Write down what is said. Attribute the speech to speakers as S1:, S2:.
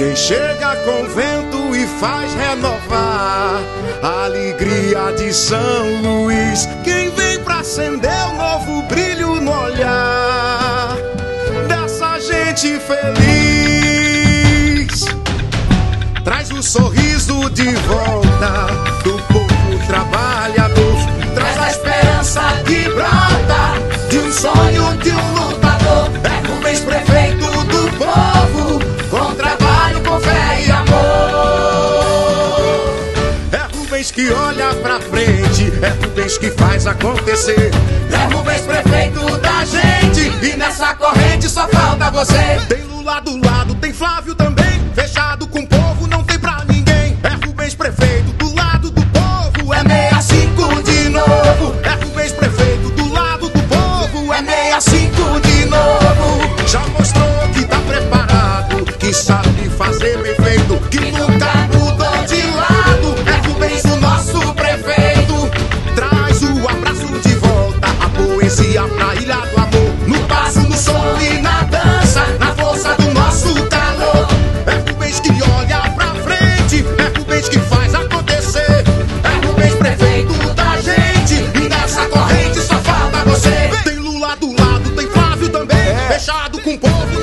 S1: Quem chega com vento e faz renovar a alegria de São Luís. Quem vem pra acender o um novo brilho no olhar dessa gente feliz. Traz o sorriso de volta Rubens que olha pra frente, é Rubens que faz acontecer. É Rubens prefeito da gente e nessa corrente só falta você. Tem Lula do lado, tem Flávio também, fechado com o povo não tem pra ninguém. É Rubens prefeito do lado do povo, é 65 de novo. É Rubens prefeito do lado do povo, é 65 fechado com o povo